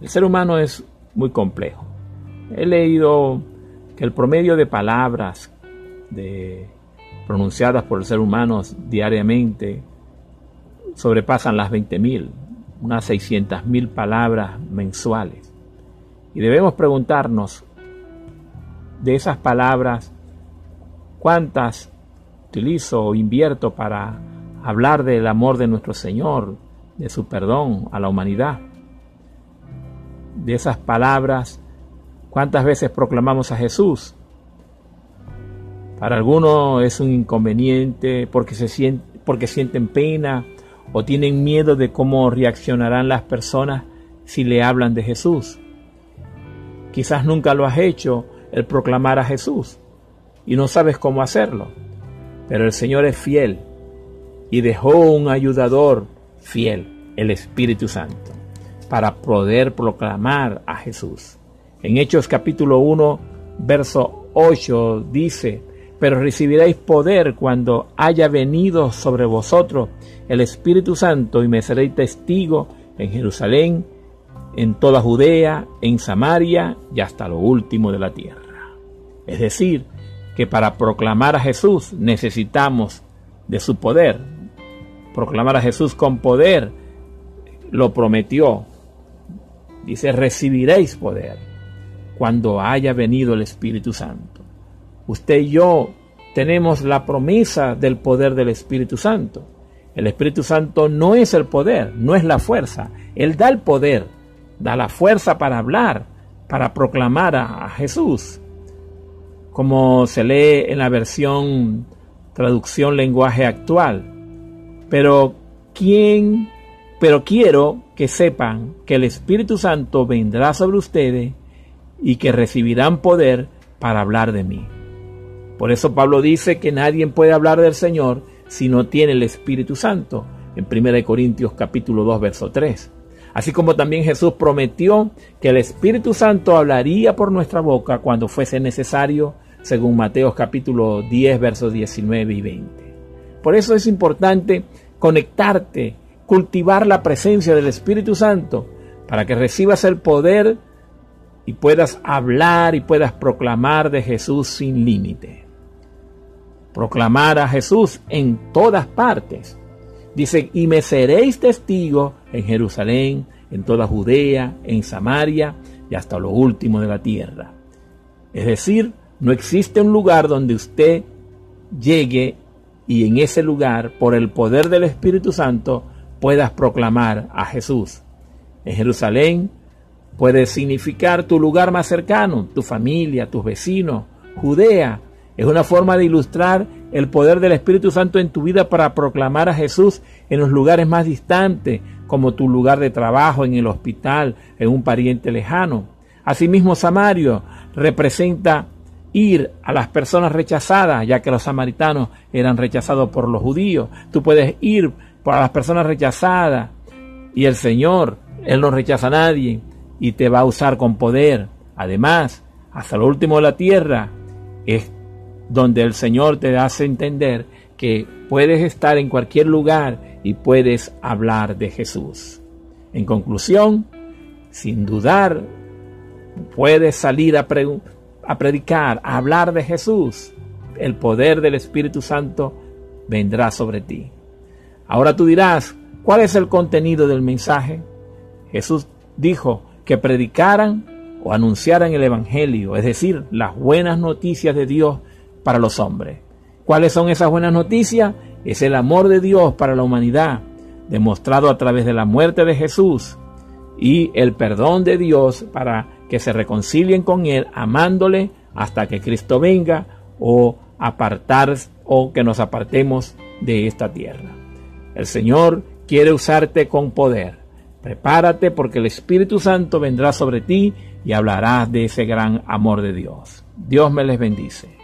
El ser humano es muy complejo. He leído que el promedio de palabras pronunciadas por el ser humano diariamente sobrepasan las 20.000, unas 600.000 palabras mensuales. Y debemos preguntarnos de esas palabras, ¿cuántas utilizo o invierto para hablar del amor de nuestro Señor, de su perdón a la humanidad? De esas palabras, ¿cuántas veces proclamamos a Jesús? Para algunos es un inconveniente porque, se sienten, sienten pena o tienen miedo de cómo reaccionarán las personas si le hablan de Jesús. Quizás nunca lo has hecho el proclamar a Jesús y no sabes cómo hacerlo. Pero el Señor es fiel y dejó un ayudador fiel, el Espíritu Santo, para poder proclamar a Jesús. En Hechos capítulo 1, verso 8 dice, pero recibiréis poder cuando haya venido sobre vosotros el Espíritu Santo y me seréis testigo en Jerusalén, en toda Judea, en Samaria y hasta lo último de la tierra. Es decir, que para proclamar a Jesús necesitamos de su poder. Proclamar a Jesús con poder lo prometió. Dice, recibiréis poder cuando haya venido el Espíritu Santo. Usted y yo tenemos la promesa del poder del Espíritu Santo. El Espíritu Santo no es el poder, no es la fuerza. Él da el poder, da la fuerza para hablar, para proclamar a, Jesús. Como se lee en la versión traducción lenguaje actual. Pero quién, pero quiero que sepan que el Espíritu Santo vendrá sobre ustedes y que recibirán poder para hablar de mí. Por eso Pablo dice que nadie puede hablar del Señor si no tiene el Espíritu Santo, en 1 Corintios capítulo 2, verso 3. Así como también Jesús prometió que el Espíritu Santo hablaría por nuestra boca cuando fuese necesario, según Mateo capítulo 10, versos 19 y 20. Por eso es importante conectarte, cultivar la presencia del Espíritu Santo, para que recibas el poder y puedas hablar y puedas proclamar de Jesús sin límite. Proclamar a Jesús en todas partes Dice, y me seréis testigo en Jerusalén, en toda Judea, en Samaria y hasta lo último de la tierra. Es decir, no existe un lugar donde usted llegue y en ese lugar, por el poder del Espíritu Santo, puedas proclamar a Jesús. En Jerusalén puede significar tu lugar más cercano, tu familia, tus vecinos, Judea, es una forma de ilustrar el poder del Espíritu Santo en tu vida para proclamar a Jesús en los lugares más distantes, como tu lugar de trabajo, en el hospital, en un pariente lejano. Asimismo, Samario representa ir a las personas rechazadas, ya que los samaritanos eran rechazados por los judíos. Tú puedes ir para las personas rechazadas y el Señor, Él no rechaza a nadie y te va a usar con poder. Además, hasta lo último de la tierra, es donde el Señor te hace entender que puedes estar en cualquier lugar y puedes hablar de Jesús. En conclusión, sin dudar, puedes salir a, a predicar, a hablar de Jesús. El poder del Espíritu Santo vendrá sobre ti. Ahora tú dirás, ¿cuál es el contenido del mensaje? Jesús dijo que predicaran o anunciaran el Evangelio, es decir, las buenas noticias de Dios para los hombres. ¿Cuáles son esas buenas noticias? Es el amor de Dios para la humanidad, demostrado a través de la muerte de Jesús y el perdón de Dios para que se reconcilien con Él amándole hasta que Cristo venga o apartar o que nos apartemos de esta tierra. El Señor quiere usarte con poder. Prepárate porque el Espíritu Santo vendrá sobre ti y hablarás de ese gran amor de Dios. Dios me les bendice.